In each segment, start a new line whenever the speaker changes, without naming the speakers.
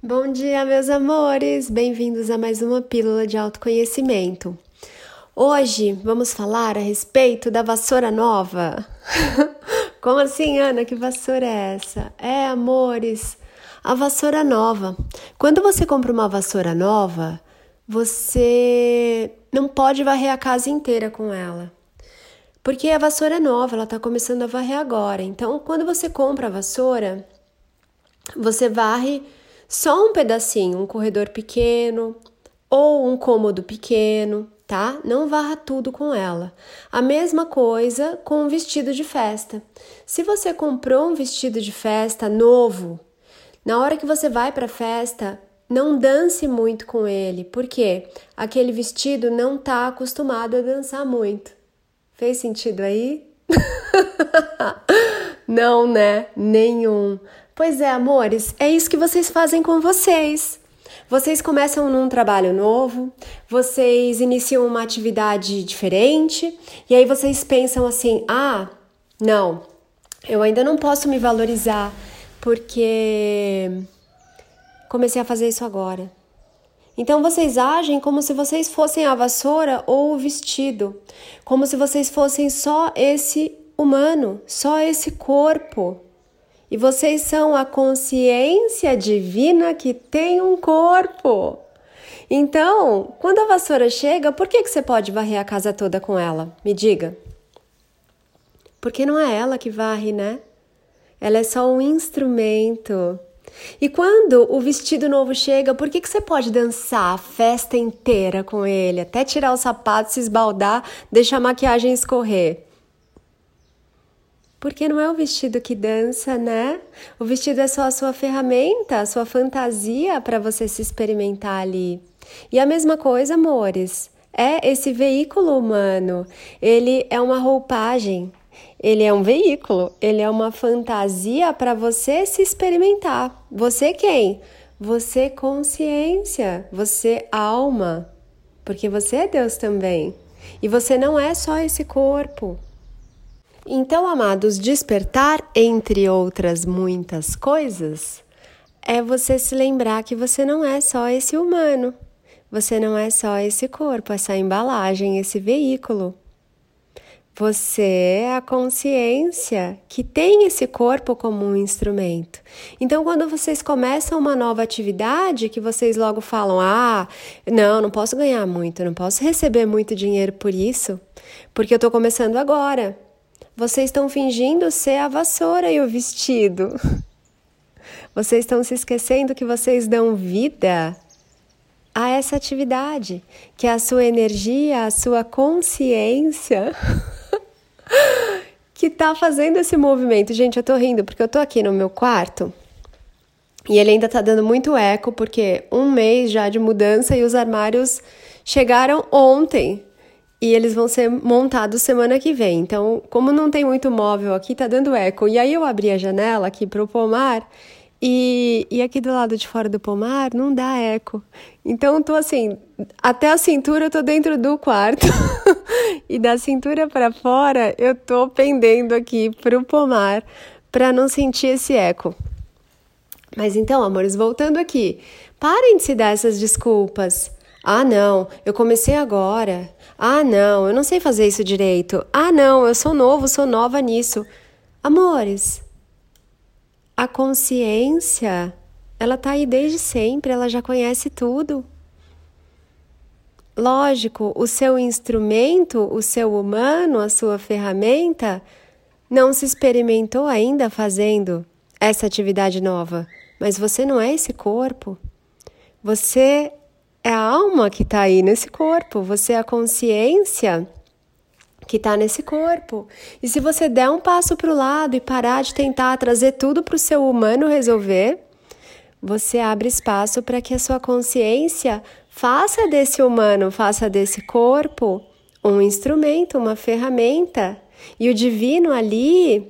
Bom dia, meus amores! Bem-vindos a mais uma pílula de autoconhecimento. Hoje vamos falar a respeito da vassoura nova. Como assim, Ana? Que vassoura é essa? É, amores, a vassoura nova. Quando você compra uma vassoura nova, você não pode varrer a casa inteira com ela. Porque a vassoura é nova, ela está começando a varrer agora. Então, quando você compra a vassoura, você varre só um pedacinho, um corredor pequeno ou um cômodo pequeno, tá? Não varra tudo com ela. A mesma coisa com um vestido de festa. Se você comprou um vestido de festa novo, na hora que você vai para a festa, não dance muito com ele, porque aquele vestido não está acostumado a dançar muito. Fez sentido aí? não, né? Nenhum. Pois é, amores, é isso que vocês fazem com vocês. Vocês começam num trabalho novo, vocês iniciam uma atividade diferente, e aí vocês pensam assim: ah, não, eu ainda não posso me valorizar porque comecei a fazer isso agora. Então vocês agem como se vocês fossem a vassoura ou o vestido, como se vocês fossem só esse humano, só esse corpo. E vocês são a consciência divina que tem um corpo. Então, quando a vassoura chega, por que, que você pode varrer a casa toda com ela? Me diga. Porque não é ela que varre, né? Ela é só um instrumento. E quando o vestido novo chega, por que, que você pode dançar a festa inteira com ele? Até tirar o sapato, se esbaldar, deixar a maquiagem escorrer. Porque não é o vestido que dança, né? O vestido é só a sua ferramenta, a sua fantasia para você se experimentar ali. E a mesma coisa, amores, é esse veículo humano. Ele é uma roupagem, ele é um veículo, ele é uma fantasia para você se experimentar. Você quem? Você consciência, você alma, porque você é Deus também. E você não é só esse corpo. Então, amados, despertar, entre outras muitas coisas, é você se lembrar que você não é só esse humano, você não é só esse corpo, essa embalagem, esse veículo. Você é a consciência que tem esse corpo como um instrumento. Então, quando vocês começam uma nova atividade, que vocês logo falam: ah, não, não posso ganhar muito, não posso receber muito dinheiro por isso, porque eu estou começando agora. Vocês estão fingindo ser a vassoura e o vestido. Vocês estão se esquecendo que vocês dão vida a essa atividade, que é a sua energia, a sua consciência que está fazendo esse movimento. Gente, eu tô rindo porque eu tô aqui no meu quarto e ele ainda tá dando muito eco porque um mês já de mudança e os armários chegaram ontem e eles vão ser montados semana que vem. Então, como não tem muito móvel aqui, tá dando eco. E aí eu abri a janela aqui para o pomar e, e aqui do lado de fora do pomar não dá eco. Então, tô assim, até a cintura eu tô dentro do quarto. e da cintura para fora eu tô pendendo aqui pro pomar para não sentir esse eco. Mas então, amores, voltando aqui, parem de se dar essas desculpas. Ah, não, eu comecei agora. Ah, não, eu não sei fazer isso direito. Ah, não, eu sou novo, sou nova nisso. Amores, a consciência, ela tá aí desde sempre, ela já conhece tudo. Lógico, o seu instrumento, o seu humano, a sua ferramenta, não se experimentou ainda fazendo essa atividade nova, mas você não é esse corpo. Você é a alma que está aí nesse corpo, você é a consciência que está nesse corpo. E se você der um passo para o lado e parar de tentar trazer tudo para o seu humano resolver, você abre espaço para que a sua consciência faça desse humano, faça desse corpo um instrumento, uma ferramenta. E o divino ali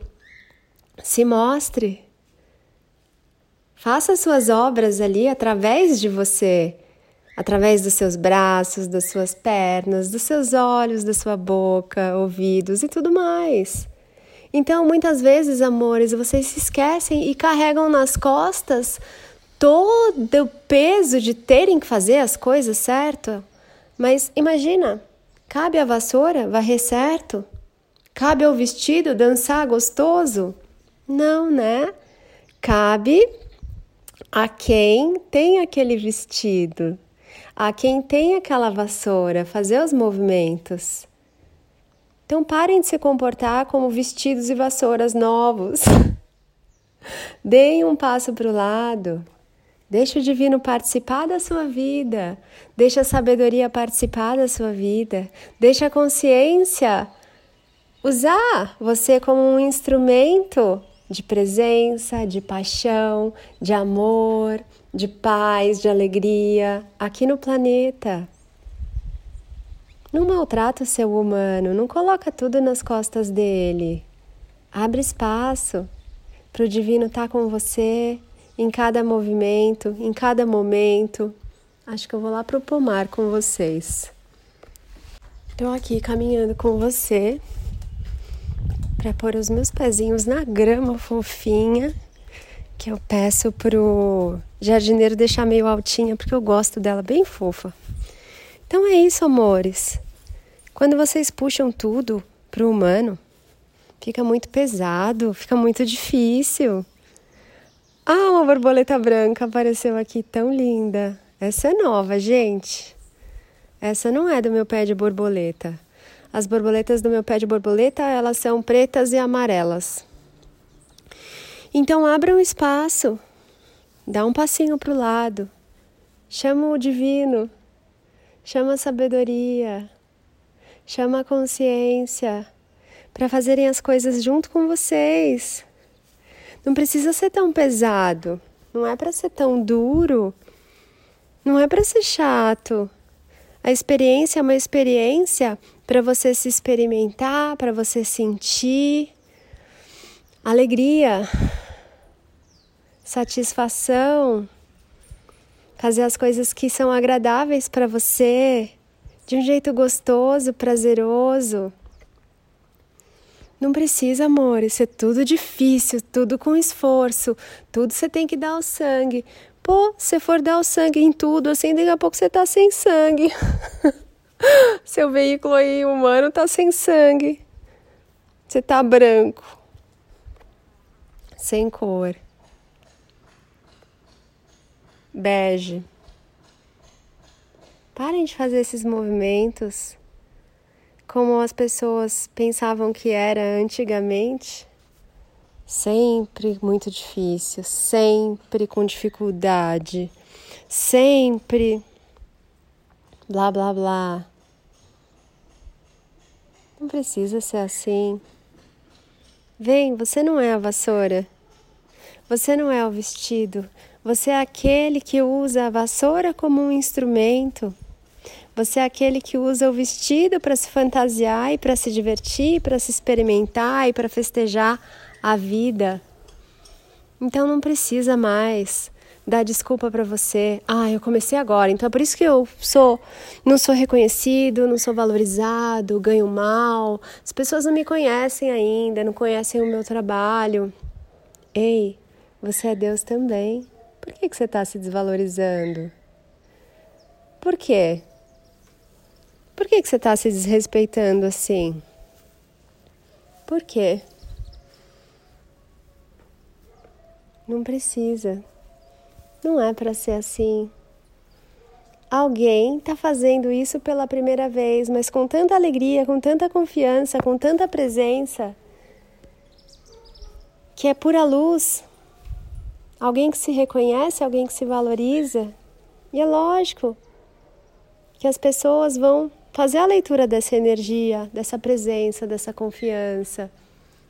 se mostre. Faça suas obras ali através de você através dos seus braços, das suas pernas, dos seus olhos, da sua boca, ouvidos e tudo mais. Então, muitas vezes, amores, vocês se esquecem e carregam nas costas todo o peso de terem que fazer as coisas certo. Mas imagina, cabe a vassoura varrer certo? Cabe ao vestido dançar gostoso? Não, né? Cabe a quem tem aquele vestido, a quem tem aquela vassoura, fazer os movimentos. Então parem de se comportar como vestidos e vassouras novos. Deem um passo para o lado. Deixe o divino participar da sua vida. Deixe a sabedoria participar da sua vida. Deixe a consciência usar você como um instrumento de presença, de paixão, de amor, de paz, de alegria aqui no planeta. Não maltrata o seu humano, não coloca tudo nas costas dele. Abre espaço para o divino estar tá com você em cada movimento, em cada momento. Acho que eu vou lá pro pomar com vocês. Estou aqui caminhando com você para pôr os meus pezinhos na grama fofinha, que eu peço pro jardineiro deixar meio altinha, porque eu gosto dela bem fofa. Então é isso, amores. Quando vocês puxam tudo pro humano, fica muito pesado, fica muito difícil. Ah, uma borboleta branca apareceu aqui, tão linda. Essa é nova, gente. Essa não é do meu pé de borboleta. As borboletas do meu pé de borboleta, elas são pretas e amarelas. Então abra um espaço, dá um passinho para o lado, chama o divino, chama a sabedoria, chama a consciência para fazerem as coisas junto com vocês. Não precisa ser tão pesado, não é para ser tão duro, não é para ser chato. A experiência é uma experiência para você se experimentar, para você sentir. Alegria, satisfação, fazer as coisas que são agradáveis para você de um jeito gostoso, prazeroso. Não precisa, amor, isso é tudo difícil, tudo com esforço, tudo você tem que dar o sangue. Pô, se for dar o sangue em tudo, assim, daqui a pouco você tá sem sangue. Seu veículo aí humano tá sem sangue. Você tá branco. Sem cor. Bege. Parem de fazer esses movimentos como as pessoas pensavam que era antigamente. Sempre muito difícil, sempre com dificuldade, sempre blá blá blá. Não precisa ser assim. Vem, você não é a vassoura. Você não é o vestido. Você é aquele que usa a vassoura como um instrumento. Você é aquele que usa o vestido para se fantasiar e para se divertir, para se experimentar e para festejar a vida. Então não precisa mais dar desculpa para você. Ah, eu comecei agora, então é por isso que eu sou não sou reconhecido, não sou valorizado, ganho mal. As pessoas não me conhecem ainda, não conhecem o meu trabalho. Ei, você é Deus também. Por que, que você está se desvalorizando? Por quê? Por que, que você está se desrespeitando assim? Por quê? Não precisa. Não é para ser assim. Alguém está fazendo isso pela primeira vez, mas com tanta alegria, com tanta confiança, com tanta presença, que é pura luz. Alguém que se reconhece, alguém que se valoriza. E é lógico que as pessoas vão fazer a leitura dessa energia, dessa presença, dessa confiança,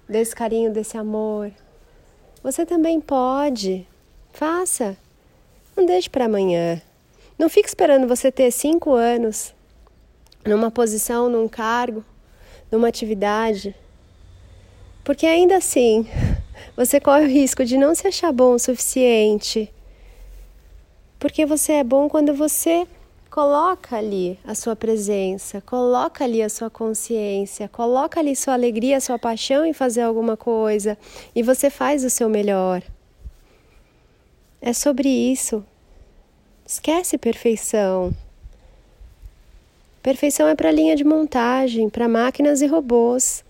desse carinho, desse amor. Você também pode. Faça. Não deixe para amanhã. Não fique esperando você ter cinco anos numa posição, num cargo, numa atividade, porque ainda assim você corre o risco de não se achar bom o suficiente. Porque você é bom quando você coloca ali a sua presença, coloca ali a sua consciência, coloca ali sua alegria, sua paixão em fazer alguma coisa e você faz o seu melhor. É sobre isso. Esquece perfeição. Perfeição é para linha de montagem, para máquinas e robôs.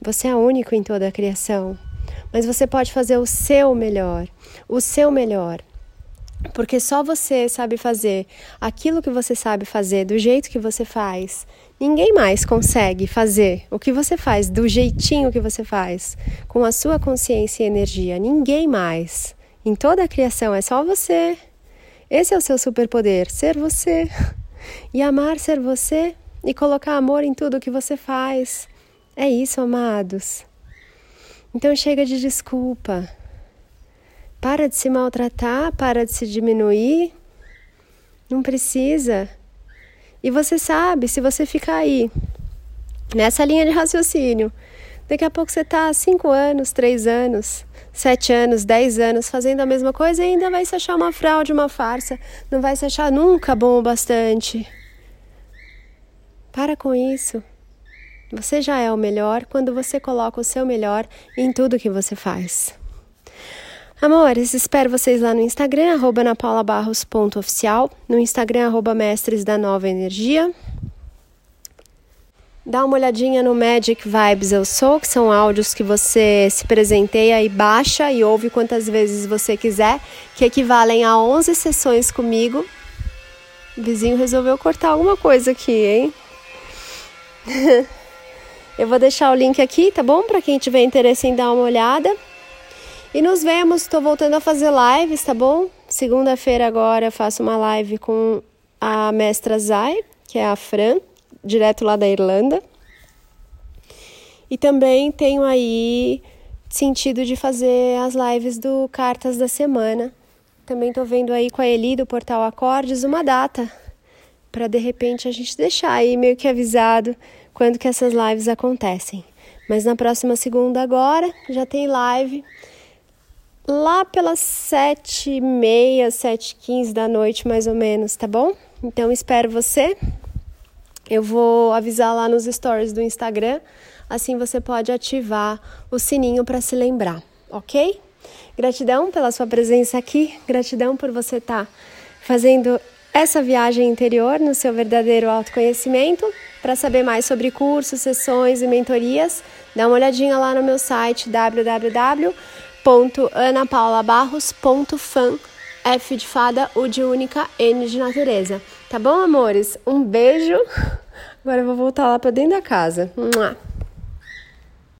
Você é único em toda a criação, mas você pode fazer o seu melhor, o seu melhor. Porque só você sabe fazer aquilo que você sabe fazer do jeito que você faz. Ninguém mais consegue fazer o que você faz do jeitinho que você faz, com a sua consciência e energia. Ninguém mais. Em toda a criação é só você. Esse é o seu superpoder, ser você. E amar ser você e colocar amor em tudo que você faz. É isso, amados. Então chega de desculpa. Para de se maltratar, para de se diminuir. Não precisa. E você sabe, se você ficar aí, nessa linha de raciocínio, daqui a pouco você está cinco anos, três anos, sete anos, dez anos fazendo a mesma coisa e ainda vai se achar uma fraude, uma farsa. Não vai se achar nunca bom o bastante. Para com isso. Você já é o melhor quando você coloca o seu melhor em tudo que você faz. Amores, espero vocês lá no Instagram, arroba napaulabarros.oficial, no Instagram, arroba mestres da nova energia. Dá uma olhadinha no Magic Vibes Eu Sou, que são áudios que você se presenteia e baixa e ouve quantas vezes você quiser, que equivalem a 11 sessões comigo. O vizinho resolveu cortar alguma coisa aqui, hein? Eu vou deixar o link aqui, tá bom? Para quem tiver interesse em dar uma olhada. E nos vemos, estou voltando a fazer lives, tá bom? Segunda-feira agora eu faço uma live com a mestra Zay, que é a Fran, direto lá da Irlanda. E também tenho aí sentido de fazer as lives do Cartas da Semana. Também estou vendo aí com a Eli do Portal Acordes uma data para de repente a gente deixar aí meio que avisado quando que essas lives acontecem. Mas na próxima segunda agora já tem live lá pelas sete e meia, sete quinze da noite, mais ou menos, tá bom? Então espero você. Eu vou avisar lá nos stories do Instagram, assim você pode ativar o sininho para se lembrar, ok? Gratidão pela sua presença aqui, gratidão por você estar tá fazendo essa viagem interior no seu verdadeiro autoconhecimento. Para saber mais sobre cursos, sessões e mentorias, dá uma olhadinha lá no meu site www www.anapaulabarros.fan F de fada, U de única, N de natureza. Tá bom, amores? Um beijo. Agora eu vou voltar lá para dentro da casa. Mua.